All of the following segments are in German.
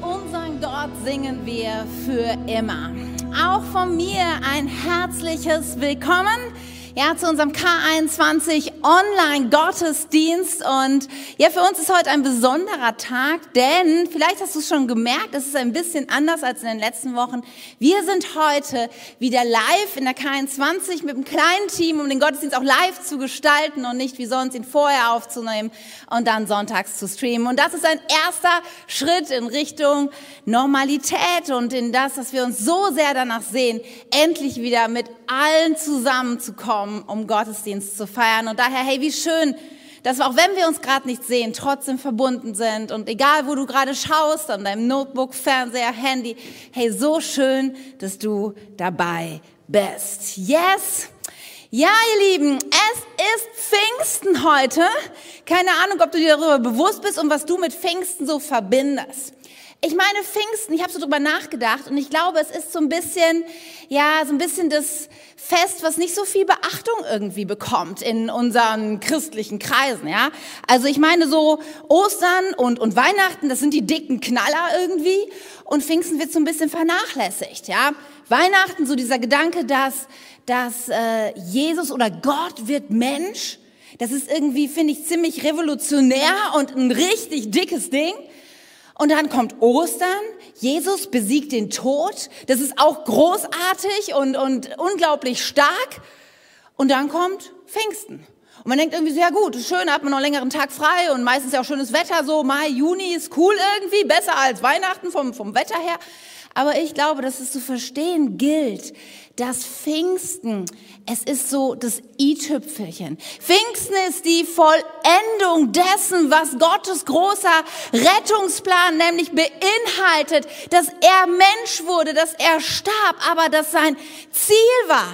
Unseren Gott singen wir für immer. Auch von mir ein herzliches Willkommen ja, zu unserem K21 Online-Gottesdienst. Und ja, für uns ist heute ein besonderer Tag, denn vielleicht hast du es schon gemerkt, es ist ein bisschen anders als in den letzten Wochen. Wir sind heute wieder live in der K21 mit einem kleinen Team, um den Gottesdienst auch live zu gestalten und nicht wie sonst ihn vorher aufzunehmen und dann sonntags zu streamen. Und das ist ein erster Schritt in Richtung Normalität und in das, dass wir uns so sehr danach sehen, endlich wieder mit allen zusammenzukommen, um Gottesdienst zu feiern. Und daher, hey, wie schön, dass wir, auch wenn wir uns gerade nicht sehen, trotzdem verbunden sind. Und egal, wo du gerade schaust, an deinem Notebook, Fernseher, Handy, hey, so schön, dass du dabei bist. Yes! Ja, ihr Lieben, es ist Pfingsten heute. Keine Ahnung, ob du dir darüber bewusst bist und was du mit Pfingsten so verbindest. Ich meine, Pfingsten, ich habe so drüber nachgedacht und ich glaube, es ist so ein bisschen, ja, so ein bisschen das Fest, was nicht so viel Beachtung irgendwie bekommt in unseren christlichen Kreisen, ja. Also ich meine so Ostern und, und Weihnachten, das sind die dicken Knaller irgendwie und Pfingsten wird so ein bisschen vernachlässigt, ja. Weihnachten, so dieser Gedanke, dass, dass äh, Jesus oder Gott wird Mensch, das ist irgendwie, finde ich, ziemlich revolutionär und ein richtig dickes Ding. Und dann kommt Ostern, Jesus besiegt den Tod, das ist auch großartig und, und unglaublich stark. Und dann kommt Pfingsten. Und man denkt irgendwie so, ja gut, schön, hat man noch einen längeren Tag frei und meistens ja auch schönes Wetter, so Mai, Juni ist cool irgendwie, besser als Weihnachten vom, vom Wetter her. Aber ich glaube, dass es zu verstehen gilt, dass Pfingsten, es ist so das i-Tüpfelchen. Pfingsten ist die Vollendung dessen, was Gottes großer Rettungsplan nämlich beinhaltet, dass er Mensch wurde, dass er starb, aber dass sein Ziel war,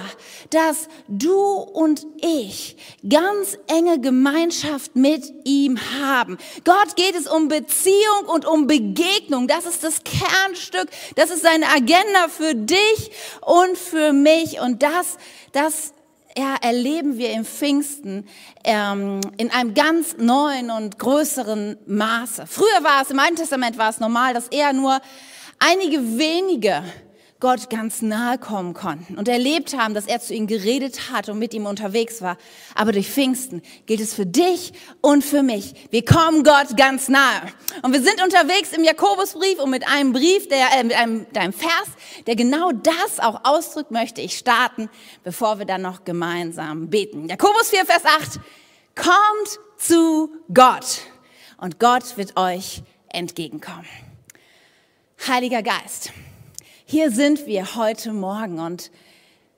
dass du und ich ganz enge Gemeinschaft mit ihm haben. Gott geht es um Beziehung und um Begegnung. Das ist das Kernstück. Das ist seine Agenda für dich und für mich. Und das, das ja, erleben wir im Pfingsten ähm, in einem ganz neuen und größeren Maße. Früher war es, im Alten Testament war es normal, dass eher nur einige wenige Gott ganz nahe kommen konnten und erlebt haben, dass er zu ihnen geredet hat und mit ihm unterwegs war. Aber durch Pfingsten gilt es für dich und für mich. Wir kommen Gott ganz nahe. Und wir sind unterwegs im Jakobusbrief und mit einem Brief, der, äh, mit einem, einem Vers, der genau das auch ausdrückt, möchte ich starten, bevor wir dann noch gemeinsam beten. Jakobus 4, Vers 8. Kommt zu Gott und Gott wird euch entgegenkommen. Heiliger Geist. Hier sind wir heute Morgen und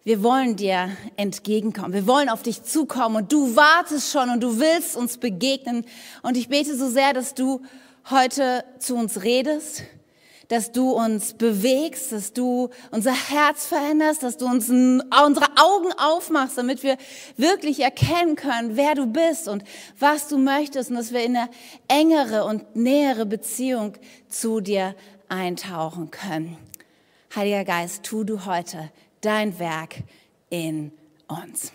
wir wollen dir entgegenkommen. Wir wollen auf dich zukommen und du wartest schon und du willst uns begegnen. Und ich bete so sehr, dass du heute zu uns redest, dass du uns bewegst, dass du unser Herz veränderst, dass du uns unsere Augen aufmachst, damit wir wirklich erkennen können, wer du bist und was du möchtest und dass wir in eine engere und nähere Beziehung zu dir eintauchen können. Heiliger Geist, tu du heute dein Werk in uns.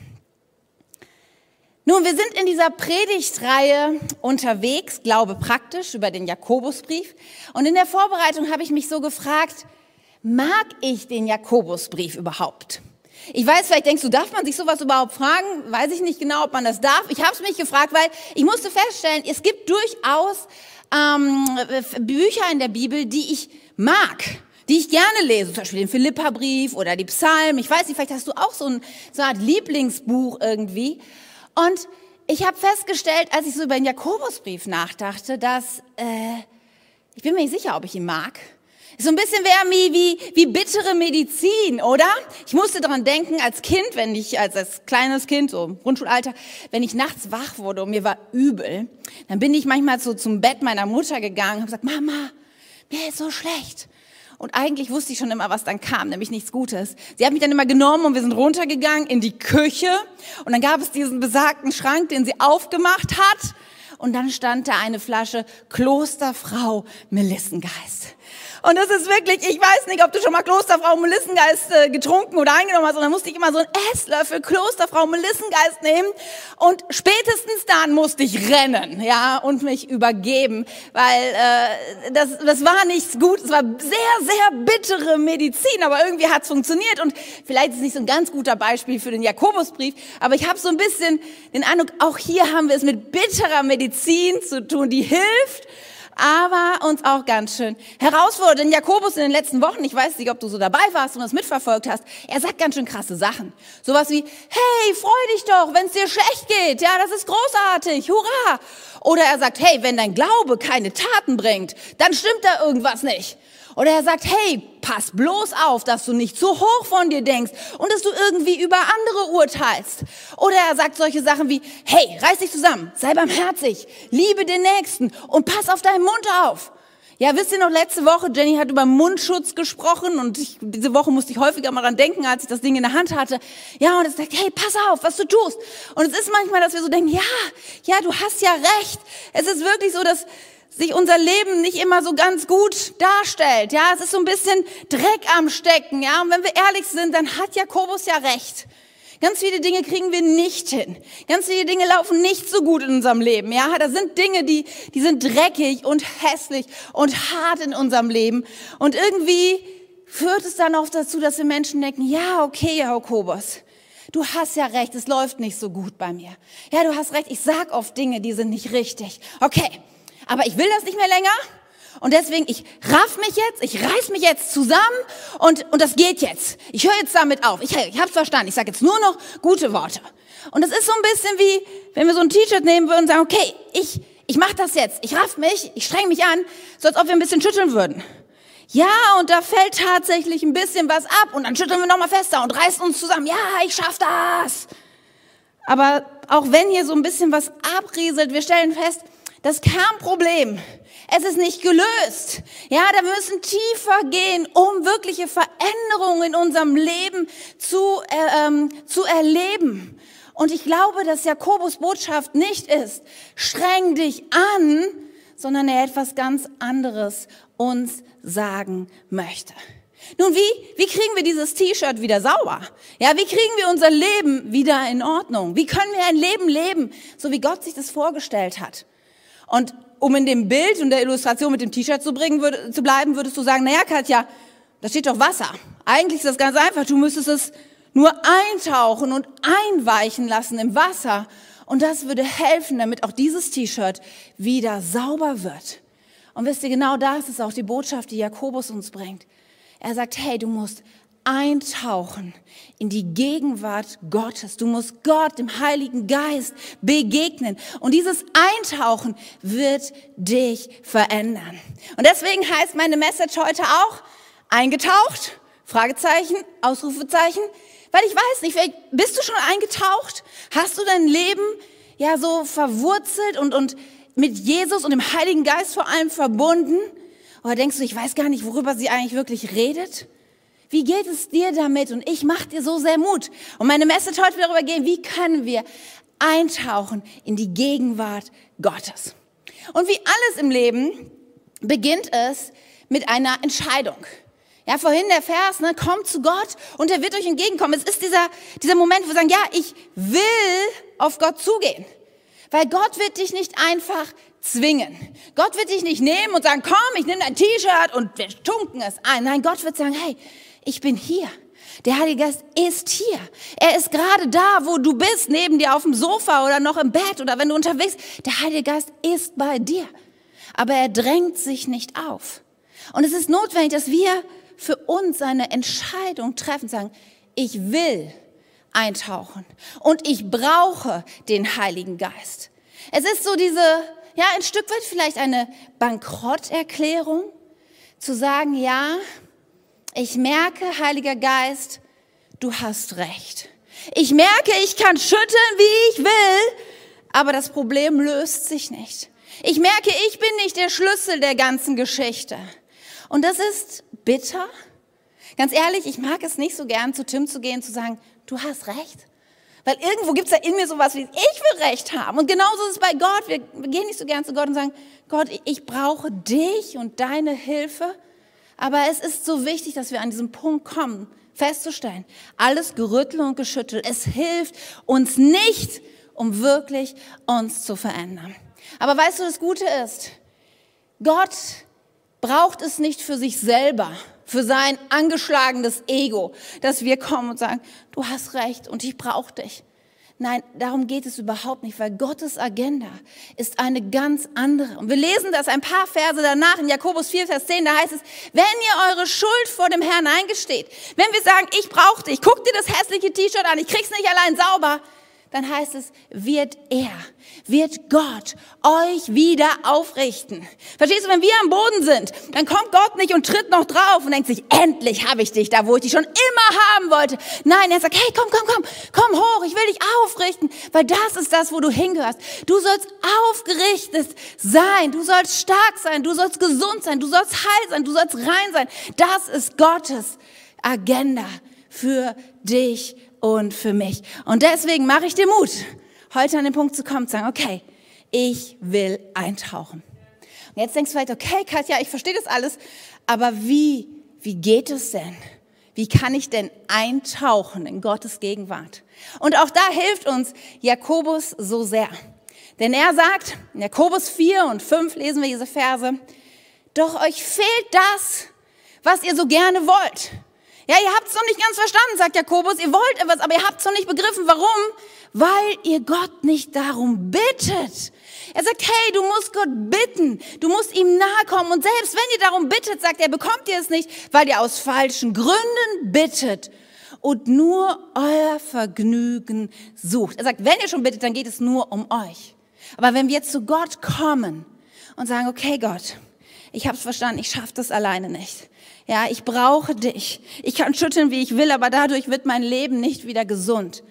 Nun, wir sind in dieser Predigtreihe unterwegs, Glaube praktisch, über den Jakobusbrief. Und in der Vorbereitung habe ich mich so gefragt, mag ich den Jakobusbrief überhaupt? Ich weiß, vielleicht denkst du, darf man sich sowas überhaupt fragen? Weiß ich nicht genau, ob man das darf. Ich habe es mich gefragt, weil ich musste feststellen, es gibt durchaus ähm, Bücher in der Bibel, die ich mag die ich gerne lese, zum Beispiel den Philippa-Brief oder die Psalmen. Ich weiß nicht, vielleicht hast du auch so, ein, so eine Art Lieblingsbuch irgendwie. Und ich habe festgestellt, als ich so über den Jakobusbrief nachdachte, dass äh, ich bin mir nicht sicher, ob ich ihn mag. So ein bisschen wäre wie, wie, wie bittere Medizin, oder? Ich musste daran denken, als Kind, wenn ich, als, als kleines Kind, so im Grundschulalter, wenn ich nachts wach wurde und mir war übel, dann bin ich manchmal so zum Bett meiner Mutter gegangen und habe gesagt, Mama, mir ist so schlecht. Und eigentlich wusste ich schon immer, was dann kam, nämlich nichts Gutes. Sie hat mich dann immer genommen und wir sind runtergegangen in die Küche. Und dann gab es diesen besagten Schrank, den sie aufgemacht hat. Und dann stand da eine Flasche Klosterfrau Melissengeist. Und das ist wirklich, ich weiß nicht, ob du schon mal Klosterfrau Melissengeist äh, getrunken oder eingenommen hast. Und dann musste ich immer so einen Esslöffel Klosterfrau Melissengeist nehmen. Und spätestens dann musste ich rennen, ja, und mich übergeben. Weil äh, das, das war nichts gut. Es war sehr, sehr bittere Medizin. Aber irgendwie hat es funktioniert. Und vielleicht ist es nicht so ein ganz guter Beispiel für den Jakobusbrief. Aber ich habe so ein bisschen den Eindruck, auch hier haben wir es mit bitterer Medizin zu tun, die hilft aber uns auch ganz schön herausfordert. Denn Jakobus in den letzten Wochen, ich weiß nicht, ob du so dabei warst und das mitverfolgt hast, er sagt ganz schön krasse Sachen. Sowas wie, hey, freu dich doch, wenn es dir schlecht geht. Ja, das ist großartig, hurra. Oder er sagt, hey, wenn dein Glaube keine Taten bringt, dann stimmt da irgendwas nicht. Oder er sagt, hey, pass bloß auf, dass du nicht zu hoch von dir denkst und dass du irgendwie über andere urteilst. Oder er sagt solche Sachen wie, hey, reiß dich zusammen, sei barmherzig, liebe den Nächsten und pass auf deinen Mund auf. Ja, wisst ihr noch, letzte Woche, Jenny hat über Mundschutz gesprochen und ich, diese Woche musste ich häufiger mal dran denken, als ich das Ding in der Hand hatte. Ja, und es sagt, hey, pass auf, was du tust. Und es ist manchmal, dass wir so denken, ja, ja, du hast ja recht. Es ist wirklich so, dass sich unser Leben nicht immer so ganz gut darstellt. Ja, es ist so ein bisschen Dreck am Stecken. Ja, und wenn wir ehrlich sind, dann hat Jakobus ja recht. Ganz viele Dinge kriegen wir nicht hin. Ganz viele Dinge laufen nicht so gut in unserem Leben. Ja, da sind Dinge, die, die sind dreckig und hässlich und hart in unserem Leben. Und irgendwie führt es dann oft dazu, dass wir Menschen denken, ja, okay, Jakobus. Du hast ja recht, es läuft nicht so gut bei mir. Ja, du hast recht, ich sag oft Dinge, die sind nicht richtig. Okay, aber ich will das nicht mehr länger. Und deswegen, ich raff mich jetzt, ich reiß mich jetzt zusammen und, und das geht jetzt. Ich höre jetzt damit auf. Ich, ich hab's verstanden. Ich sage jetzt nur noch gute Worte. Und das ist so ein bisschen wie, wenn wir so ein T-Shirt nehmen würden und sagen, okay, ich, ich mach das jetzt. Ich raff mich, ich streng mich an, so als ob wir ein bisschen schütteln würden. Ja, und da fällt tatsächlich ein bisschen was ab und dann schütteln wir nochmal fester und reißen uns zusammen. Ja, ich schaff das. Aber auch wenn hier so ein bisschen was abrieselt, wir stellen fest, das Kernproblem, es ist nicht gelöst. Ja, da müssen tiefer gehen, um wirkliche Veränderungen in unserem Leben zu, äh, ähm, zu erleben. Und ich glaube, dass Jakobus Botschaft nicht ist, streng dich an, sondern er etwas ganz anderes uns sagen möchte. Nun, wie, wie kriegen wir dieses T-Shirt wieder sauber? Ja, wie kriegen wir unser Leben wieder in Ordnung? Wie können wir ein Leben leben, so wie Gott sich das vorgestellt hat? Und um in dem Bild und der Illustration mit dem T-Shirt zu, zu bleiben, würdest du sagen, naja, Katja, da steht doch Wasser. Eigentlich ist das ganz einfach. Du müsstest es nur eintauchen und einweichen lassen im Wasser. Und das würde helfen, damit auch dieses T-Shirt wieder sauber wird. Und wisst ihr, genau das ist auch die Botschaft, die Jakobus uns bringt. Er sagt, hey, du musst eintauchen in die Gegenwart Gottes. Du musst Gott, dem Heiligen Geist, begegnen. Und dieses Eintauchen wird dich verändern. Und deswegen heißt meine Message heute auch eingetaucht, Fragezeichen, Ausrufezeichen, weil ich weiß nicht, bist du schon eingetaucht? Hast du dein Leben ja so verwurzelt und, und mit Jesus und dem Heiligen Geist vor allem verbunden? Oder denkst du, ich weiß gar nicht, worüber sie eigentlich wirklich redet? Wie geht es dir damit? Und ich mache dir so sehr Mut. Und meine Message heute wird darüber gehen, wie können wir eintauchen in die Gegenwart Gottes. Und wie alles im Leben beginnt es mit einer Entscheidung. Ja, vorhin der Vers, ne, kommt zu Gott und er wird euch entgegenkommen. Es ist dieser, dieser Moment, wo wir sagen, ja, ich will auf Gott zugehen. Weil Gott wird dich nicht einfach zwingen. Gott wird dich nicht nehmen und sagen, komm, ich nehme dein T-Shirt und wir tunken es ein. Nein, Gott wird sagen, hey, ich bin hier. Der Heilige Geist ist hier. Er ist gerade da, wo du bist, neben dir auf dem Sofa oder noch im Bett oder wenn du unterwegs. Der Heilige Geist ist bei dir. Aber er drängt sich nicht auf. Und es ist notwendig, dass wir für uns eine Entscheidung treffen, sagen, ich will eintauchen und ich brauche den Heiligen Geist. Es ist so diese, ja, ein Stück weit vielleicht eine Bankrotterklärung, zu sagen, ja, ich merke, Heiliger Geist, du hast recht. Ich merke, ich kann schütteln, wie ich will, aber das Problem löst sich nicht. Ich merke, ich bin nicht der Schlüssel der ganzen Geschichte. Und das ist bitter. Ganz ehrlich, ich mag es nicht so gern, zu Tim zu gehen, zu sagen, du hast recht. Weil irgendwo gibt es da in mir sowas wie, ich will Recht haben. Und genauso ist es bei Gott. Wir gehen nicht so gern zu Gott und sagen, Gott, ich brauche dich und deine Hilfe. Aber es ist so wichtig, dass wir an diesen Punkt kommen, festzustellen, alles gerüttelt und geschüttelt, es hilft uns nicht, um wirklich uns zu verändern. Aber weißt du, das Gute ist, Gott braucht es nicht für sich selber, für sein angeschlagenes Ego, dass wir kommen und sagen, du hast recht und ich brauche dich. Nein, darum geht es überhaupt nicht, weil Gottes Agenda ist eine ganz andere. Und wir lesen das ein paar Verse danach in Jakobus 4, Vers 10, da heißt es, wenn ihr eure Schuld vor dem Herrn eingesteht, wenn wir sagen, ich brauche dich, guck dir das hässliche T-Shirt an, ich krieg's nicht allein sauber, dann heißt es, wird er, wird Gott euch wieder aufrichten. Verstehst du, wenn wir am Boden sind, dann kommt Gott nicht und tritt noch drauf und denkt sich, endlich habe ich dich da, wo ich dich schon immer haben wollte. Nein, er sagt, hey, komm, komm, komm, komm hoch, ich will dich aufrichten, weil das ist das, wo du hingehörst. Du sollst aufgerichtet sein, du sollst stark sein, du sollst gesund sein, du sollst heil sein, du sollst rein sein. Das ist Gottes Agenda für dich und für mich. Und deswegen mache ich dir Mut, heute an den Punkt zu kommen, zu sagen, okay, ich will eintauchen. Und jetzt denkst du vielleicht, okay, Katja, ich verstehe das alles, aber wie, wie geht es denn? Wie kann ich denn eintauchen in Gottes Gegenwart? Und auch da hilft uns Jakobus so sehr. Denn er sagt, in Jakobus 4 und 5 lesen wir diese Verse, doch euch fehlt das, was ihr so gerne wollt. Ja, ihr habt es noch nicht ganz verstanden, sagt Jakobus. Ihr wollt etwas, aber ihr habt es noch nicht begriffen. Warum? Weil ihr Gott nicht darum bittet. Er sagt, hey, du musst Gott bitten. Du musst ihm nahe kommen. Und selbst wenn ihr darum bittet, sagt er, bekommt ihr es nicht, weil ihr aus falschen Gründen bittet und nur euer Vergnügen sucht. Er sagt, wenn ihr schon bittet, dann geht es nur um euch. Aber wenn wir zu Gott kommen und sagen, okay Gott, ich habe es verstanden, ich schaffe das alleine nicht. Ja, ich brauche dich. Ich kann schütteln, wie ich will, aber dadurch wird mein Leben nicht wieder gesund.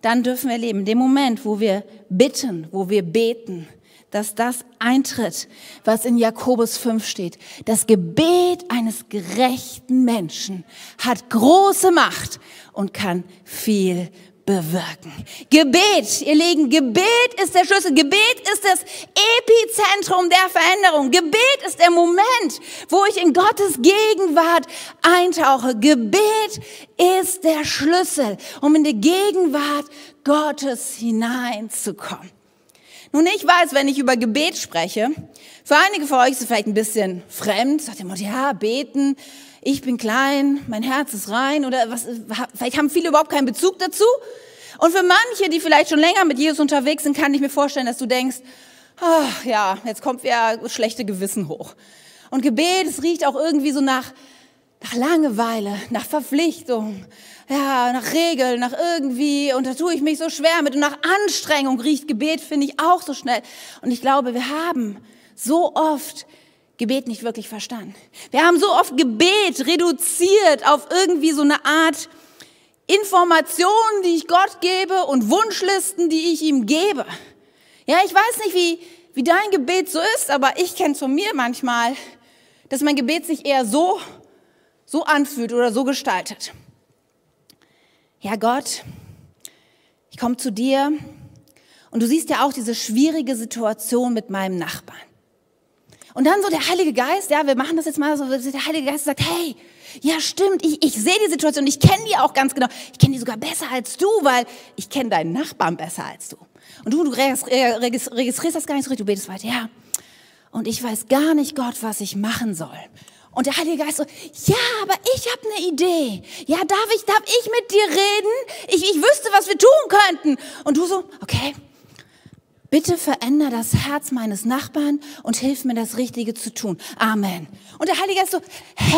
Dann dürfen wir leben. Dem Moment, wo wir bitten, wo wir beten, dass das eintritt, was in Jakobus 5 steht. Das Gebet eines gerechten Menschen hat große Macht und kann viel bewirken. Gebet, ihr Lieben, Gebet ist der Schlüssel. Gebet ist das Epizentrum der Veränderung. Gebet ist der Moment, wo ich in Gottes Gegenwart eintauche. Gebet ist der Schlüssel, um in die Gegenwart Gottes hineinzukommen. Nun, ich weiß, wenn ich über Gebet spreche, für einige von euch ist es vielleicht ein bisschen fremd, sagt ihr, ja, beten, ich bin klein, mein Herz ist rein oder was, vielleicht haben viele überhaupt keinen Bezug dazu. Und für manche, die vielleicht schon länger mit Jesus unterwegs sind, kann ich mir vorstellen, dass du denkst, ach ja, jetzt kommt ja schlechte Gewissen hoch. Und Gebet, es riecht auch irgendwie so nach, nach Langeweile, nach Verpflichtung, ja, nach Regeln, nach irgendwie, und da tue ich mich so schwer mit, und nach Anstrengung riecht Gebet, finde ich auch so schnell. Und ich glaube, wir haben so oft Gebet nicht wirklich verstanden. Wir haben so oft Gebet reduziert auf irgendwie so eine Art Informationen, die ich Gott gebe und Wunschlisten, die ich ihm gebe. Ja, ich weiß nicht, wie, wie dein Gebet so ist, aber ich kenne von mir manchmal, dass mein Gebet sich eher so, so anfühlt oder so gestaltet. Ja, Gott, ich komme zu dir und du siehst ja auch diese schwierige Situation mit meinem Nachbarn. Und dann so der Heilige Geist, ja, wir machen das jetzt mal so, der Heilige Geist sagt, hey, ja stimmt, ich, ich sehe die Situation, ich kenne die auch ganz genau. Ich kenne die sogar besser als du, weil ich kenne deinen Nachbarn besser als du. Und du, du registrierst das gar nicht so richtig, du betest weiter, ja. Und ich weiß gar nicht, Gott, was ich machen soll. Und der Heilige Geist so, ja, aber ich habe eine Idee. Ja, darf ich, darf ich mit dir reden? Ich, ich wüsste, was wir tun könnten. Und du so, okay, Bitte veränder das Herz meines Nachbarn und hilf mir, das Richtige zu tun. Amen. Und der Heilige Geist so, hä?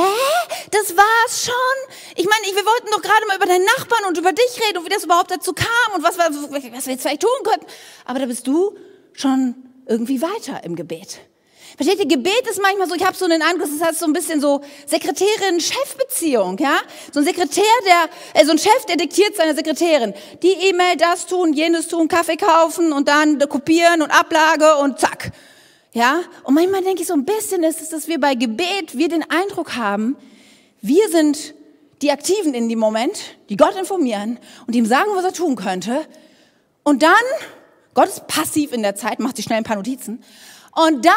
Das war's schon? Ich meine, wir wollten doch gerade mal über deinen Nachbarn und über dich reden und wie das überhaupt dazu kam und was, was wir jetzt vielleicht tun könnten. Aber da bist du schon irgendwie weiter im Gebet. Versteht ihr, Gebet ist manchmal so, ich habe so einen Eindruck, das heißt so ein bisschen so Sekretärin-Chefbeziehung, ja? So ein Sekretär, der, äh, so ein Chef, der diktiert seiner Sekretärin. Die E-Mail, das tun, jenes tun, Kaffee kaufen und dann kopieren und Ablage und zack. Ja? Und manchmal denke ich so ein bisschen ist es, dass wir bei Gebet, wir den Eindruck haben, wir sind die Aktiven in dem Moment, die Gott informieren und ihm sagen, was er tun könnte. Und dann, Gott ist passiv in der Zeit, macht sich schnell ein paar Notizen. Und dann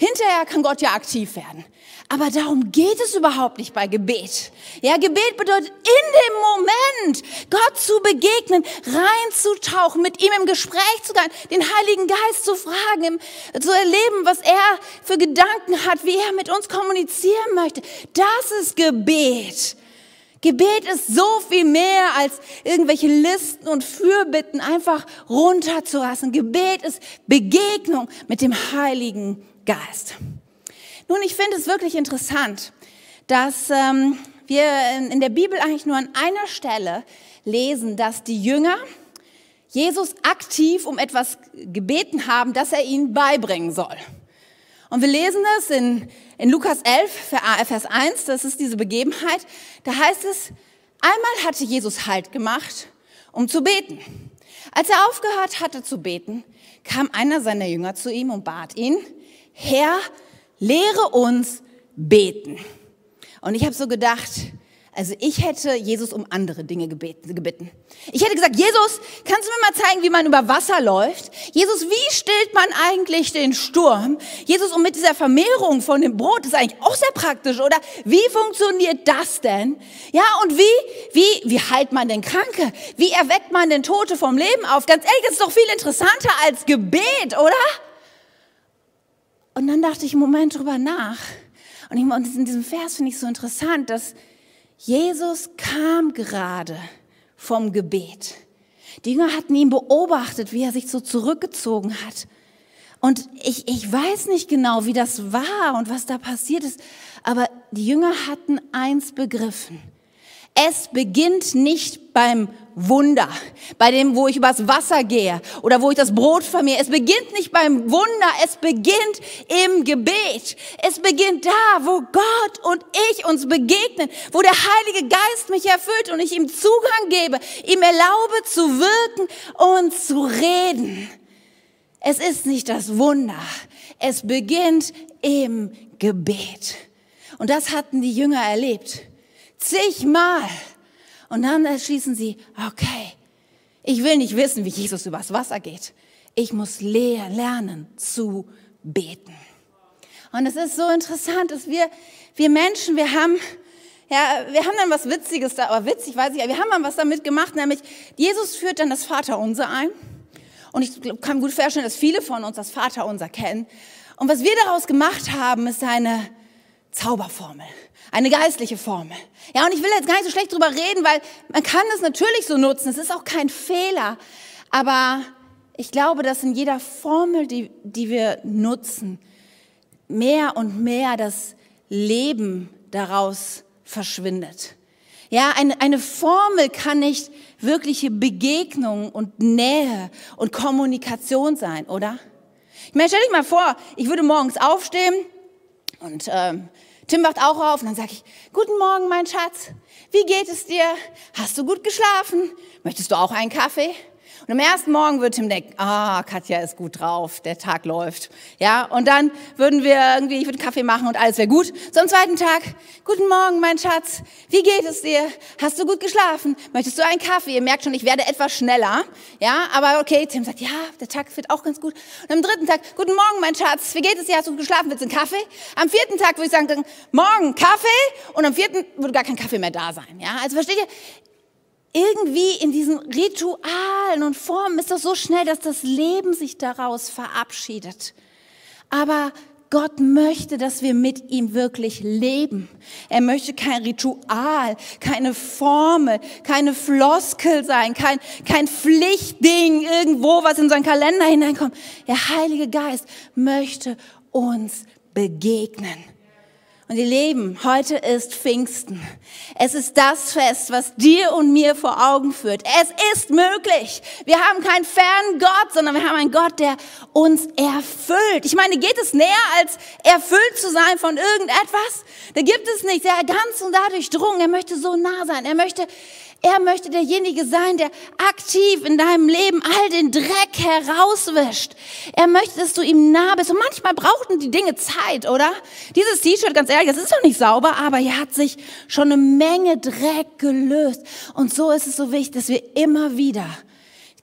hinterher kann Gott ja aktiv werden. Aber darum geht es überhaupt nicht bei Gebet. Ja, Gebet bedeutet in dem Moment Gott zu begegnen, reinzutauchen, mit ihm im Gespräch zu gehen, den Heiligen Geist zu fragen, zu erleben, was er für Gedanken hat, wie er mit uns kommunizieren möchte. Das ist Gebet. Gebet ist so viel mehr als irgendwelche Listen und Fürbitten einfach runterzulassen. Gebet ist Begegnung mit dem Heiligen Geist. Nun, ich finde es wirklich interessant, dass ähm, wir in der Bibel eigentlich nur an einer Stelle lesen, dass die Jünger Jesus aktiv um etwas gebeten haben, das er ihnen beibringen soll. Und wir lesen es in, in Lukas 11, Vers 1, das ist diese Begebenheit. Da heißt es, einmal hatte Jesus Halt gemacht, um zu beten. Als er aufgehört hatte zu beten, kam einer seiner Jünger zu ihm und bat ihn, Herr, lehre uns beten. Und ich habe so gedacht, also ich hätte Jesus um andere Dinge gebeten. Ich hätte gesagt, Jesus, kannst du mir mal zeigen, wie man über Wasser läuft? Jesus, wie stillt man eigentlich den Sturm? Jesus, und mit dieser Vermehrung von dem Brot ist eigentlich auch sehr praktisch, oder? Wie funktioniert das denn? Ja, und wie, wie, wie heilt man denn Kranke? Wie erweckt man denn Tote vom Leben auf? Ganz ehrlich, das ist doch viel interessanter als Gebet, oder? Und dann dachte ich einen Moment drüber nach. Und in diesem Vers finde ich so interessant, dass Jesus kam gerade vom Gebet. Die Jünger hatten ihn beobachtet, wie er sich so zurückgezogen hat. Und ich, ich weiß nicht genau, wie das war und was da passiert ist, aber die Jünger hatten eins begriffen. Es beginnt nicht beim Wunder, bei dem, wo ich übers Wasser gehe oder wo ich das Brot vermehre. Es beginnt nicht beim Wunder, es beginnt im Gebet. Es beginnt da, wo Gott und ich uns begegnen, wo der Heilige Geist mich erfüllt und ich ihm Zugang gebe, ihm erlaube zu wirken und zu reden. Es ist nicht das Wunder, es beginnt im Gebet. Und das hatten die Jünger erlebt zigmal. Und dann erschließen sie, okay, ich will nicht wissen, wie Jesus übers Wasser geht. Ich muss lernen zu beten. Und es ist so interessant, dass wir, wir Menschen, wir haben, ja, wir haben dann was Witziges da, aber witzig weiß ich, wir haben dann was damit gemacht, nämlich Jesus führt dann das Vaterunser ein. Und ich kann gut vorstellen, dass viele von uns das Vaterunser kennen. Und was wir daraus gemacht haben, ist eine Zauberformel. Eine geistliche Formel. Ja, und ich will jetzt gar nicht so schlecht drüber reden, weil man kann es natürlich so nutzen. Es ist auch kein Fehler. Aber ich glaube, dass in jeder Formel, die, die wir nutzen, mehr und mehr das Leben daraus verschwindet. Ja, eine, eine Formel kann nicht wirkliche Begegnung und Nähe und Kommunikation sein, oder? Ich meine, stell dich mal vor, ich würde morgens aufstehen und ähm, Tim wacht auch auf und dann sage ich, guten Morgen, mein Schatz. Wie geht es dir? Hast du gut geschlafen? Möchtest du auch einen Kaffee? Und am ersten Morgen wird Tim denken, ah, Katja ist gut drauf, der Tag läuft. Ja, und dann würden wir irgendwie, ich würde Kaffee machen und alles wäre gut. So am zweiten Tag, guten Morgen, mein Schatz, wie geht es dir? Hast du gut geschlafen? Möchtest du einen Kaffee? Ihr merkt schon, ich werde etwas schneller. Ja, aber okay, Tim sagt, ja, der Tag wird auch ganz gut. Und am dritten Tag, guten Morgen, mein Schatz, wie geht es dir? Hast du gut geschlafen? Willst du einen Kaffee? Am vierten Tag würde ich sagen, morgen Kaffee und am vierten würde gar kein Kaffee mehr da sein. Ja, also versteht ihr? Irgendwie in diesen Ritualen und Formen ist das so schnell, dass das Leben sich daraus verabschiedet. Aber Gott möchte, dass wir mit ihm wirklich leben. Er möchte kein Ritual, keine Formel, keine Floskel sein, kein, kein Pflichtding irgendwo, was in seinen Kalender hineinkommt. Der Heilige Geist möchte uns begegnen. Und ihr Leben, heute ist Pfingsten. Es ist das Fest, was dir und mir vor Augen führt. Es ist möglich. Wir haben keinen fernen Gott, sondern wir haben einen Gott, der uns erfüllt. Ich meine, geht es näher, als erfüllt zu sein von irgendetwas? Da gibt es nichts. Er ganz und dadurch drungen. Er möchte so nah sein. Er möchte er möchte derjenige sein, der aktiv in deinem Leben all den Dreck herauswischt. Er möchte, dass du ihm nah bist. Und manchmal brauchten die Dinge Zeit, oder? Dieses T-Shirt, ganz ehrlich, das ist doch nicht sauber, aber hier hat sich schon eine Menge Dreck gelöst. Und so ist es so wichtig, dass wir immer wieder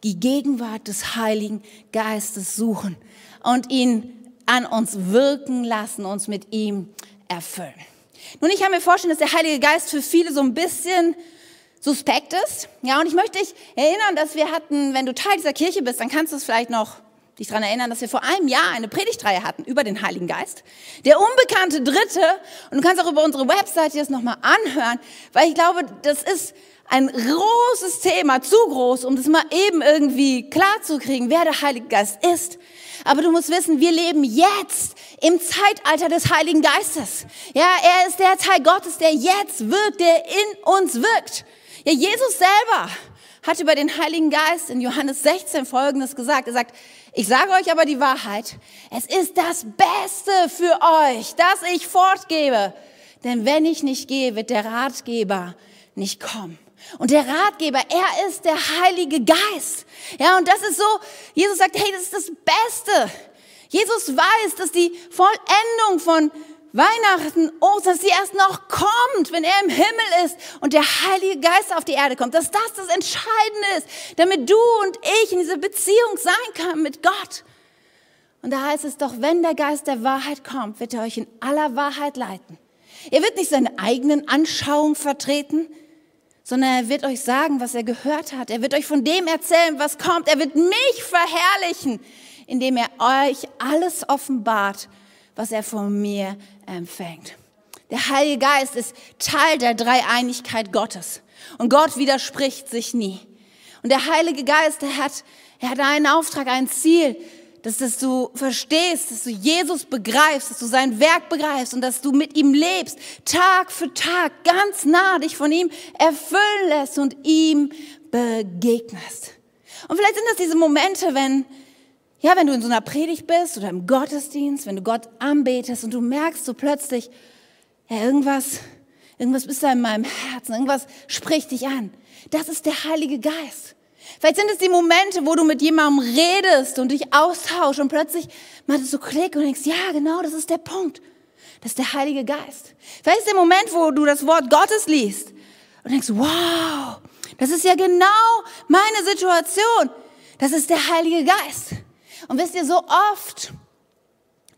die Gegenwart des Heiligen Geistes suchen und ihn an uns wirken lassen, uns mit ihm erfüllen. Nun, ich kann mir vorstellen, dass der Heilige Geist für viele so ein bisschen suspekt ist. Ja, und ich möchte dich erinnern, dass wir hatten, wenn du Teil dieser Kirche bist, dann kannst du es vielleicht noch dich daran erinnern, dass wir vor einem Jahr eine Predigtreihe hatten über den Heiligen Geist. Der unbekannte Dritte, und du kannst auch über unsere Webseite das nochmal anhören, weil ich glaube, das ist ein großes Thema, zu groß, um das mal eben irgendwie klar zu kriegen, wer der Heilige Geist ist. Aber du musst wissen, wir leben jetzt im Zeitalter des Heiligen Geistes. Ja, er ist der Teil Gottes, der jetzt wirkt, der in uns wirkt. Ja, Jesus selber hat über den Heiligen Geist in Johannes 16 Folgendes gesagt. Er sagt, ich sage euch aber die Wahrheit. Es ist das Beste für euch, dass ich fortgebe. Denn wenn ich nicht gehe, wird der Ratgeber nicht kommen. Und der Ratgeber, er ist der Heilige Geist. Ja, und das ist so, Jesus sagt, hey, das ist das Beste. Jesus weiß, dass die Vollendung von Weihnachten, Ostern, dass sie erst noch kommt, wenn er im Himmel ist und der Heilige Geist auf die Erde kommt, dass das das Entscheidende ist, damit du und ich in dieser Beziehung sein können mit Gott. Und da heißt es doch, wenn der Geist der Wahrheit kommt, wird er euch in aller Wahrheit leiten. Er wird nicht seine eigenen Anschauungen vertreten, sondern er wird euch sagen, was er gehört hat. Er wird euch von dem erzählen, was kommt. Er wird mich verherrlichen, indem er euch alles offenbart, was er von mir empfängt. Der Heilige Geist ist Teil der Dreieinigkeit Gottes. Und Gott widerspricht sich nie. Und der Heilige Geist, der hat, er hat einen Auftrag, ein Ziel, dass, dass du verstehst, dass du Jesus begreifst, dass du sein Werk begreifst und dass du mit ihm lebst, Tag für Tag, ganz nah dich von ihm erfüllen lässt und ihm begegnest. Und vielleicht sind das diese Momente, wenn, ja, wenn du in so einer Predigt bist oder im Gottesdienst, wenn du Gott anbetest und du merkst so plötzlich, ja, irgendwas, irgendwas ist da in meinem Herzen, irgendwas spricht dich an. Das ist der Heilige Geist. Vielleicht sind es die Momente, wo du mit jemandem redest und dich austauschst und plötzlich macht es so Klick und denkst, ja, genau, das ist der Punkt. Das ist der Heilige Geist. Vielleicht ist der Moment, wo du das Wort Gottes liest und denkst, wow, das ist ja genau meine Situation. Das ist der Heilige Geist. Und wisst ihr, so oft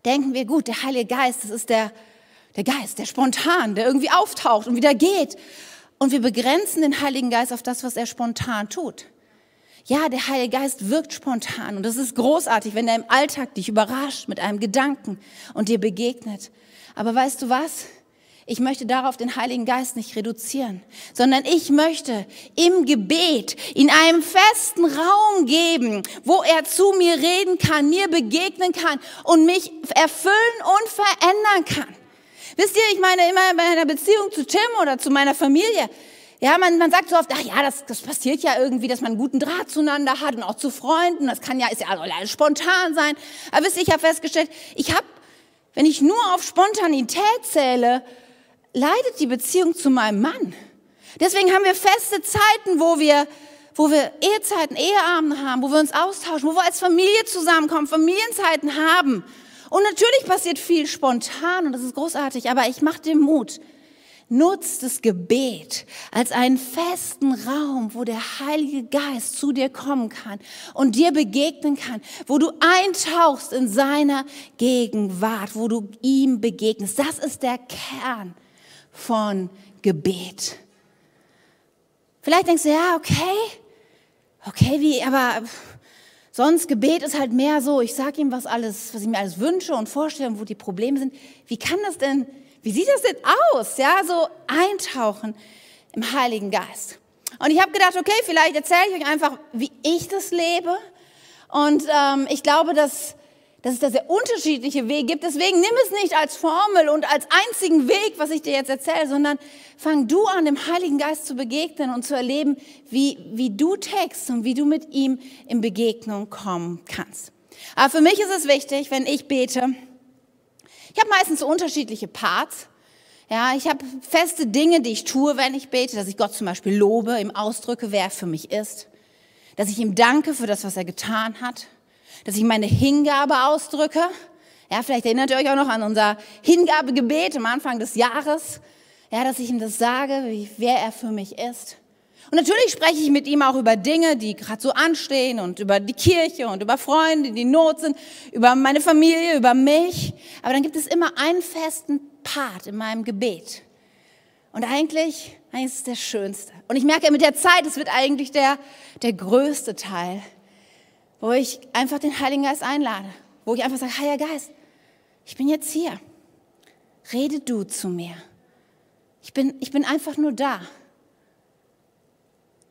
denken wir, gut, der Heilige Geist, das ist der, der Geist, der spontan, der irgendwie auftaucht und wieder geht. Und wir begrenzen den Heiligen Geist auf das, was er spontan tut. Ja, der Heilige Geist wirkt spontan und das ist großartig, wenn er im Alltag dich überrascht mit einem Gedanken und dir begegnet. Aber weißt du was? Ich möchte darauf den Heiligen Geist nicht reduzieren, sondern ich möchte im Gebet in einem festen Raum geben, wo er zu mir reden kann, mir begegnen kann und mich erfüllen und verändern kann. Wisst ihr, ich meine immer bei einer Beziehung zu Tim oder zu meiner Familie, ja, man, man sagt so oft, ach ja, das, das passiert ja irgendwie, dass man einen guten Draht zueinander hat und auch zu Freunden. Das kann ja, ist ja alles spontan sein. Aber wisst ihr, ich habe festgestellt, ich habe, wenn ich nur auf Spontanität zähle, leidet die Beziehung zu meinem Mann. Deswegen haben wir feste Zeiten, wo wir, wo wir Ehezeiten, Eheabende haben, wo wir uns austauschen, wo wir als Familie zusammenkommen, Familienzeiten haben. Und natürlich passiert viel spontan und das ist großartig, aber ich mache den Mut, Nutzt das Gebet als einen festen Raum, wo der Heilige Geist zu dir kommen kann und dir begegnen kann, wo du eintauchst in seiner Gegenwart, wo du ihm begegnest. Das ist der Kern von Gebet. Vielleicht denkst du, ja, okay, okay, wie, aber sonst Gebet ist halt mehr so, ich sage ihm, was alles, was ich mir alles wünsche und vorstelle, wo die Probleme sind. Wie kann das denn wie sieht das denn aus? Ja, so eintauchen im Heiligen Geist. Und ich habe gedacht, okay, vielleicht erzähle ich euch einfach, wie ich das lebe. Und ähm, ich glaube, dass, dass es da sehr unterschiedliche Wege gibt. Deswegen nimm es nicht als Formel und als einzigen Weg, was ich dir jetzt erzähle, sondern fang du an, dem Heiligen Geist zu begegnen und zu erleben, wie, wie du text und wie du mit ihm in Begegnung kommen kannst. Aber für mich ist es wichtig, wenn ich bete, ich habe meistens so unterschiedliche Parts. Ja, ich habe feste Dinge, die ich tue, wenn ich bete, dass ich Gott zum Beispiel lobe, ihm ausdrücke, wer er für mich ist, dass ich ihm danke für das, was er getan hat, dass ich meine Hingabe ausdrücke. Ja, vielleicht erinnert ihr euch auch noch an unser Hingabegebet am Anfang des Jahres. Ja, dass ich ihm das sage, wie, wer er für mich ist. Und natürlich spreche ich mit ihm auch über Dinge, die gerade so anstehen und über die Kirche und über Freunde, die in Not sind, über meine Familie, über mich. Aber dann gibt es immer einen festen Part in meinem Gebet. Und eigentlich, eigentlich ist es der schönste. Und ich merke mit der Zeit, es wird eigentlich der, der größte Teil, wo ich einfach den Heiligen Geist einlade. Wo ich einfach sage, Heiliger Geist, ich bin jetzt hier. Rede du zu mir. Ich bin, ich bin einfach nur da.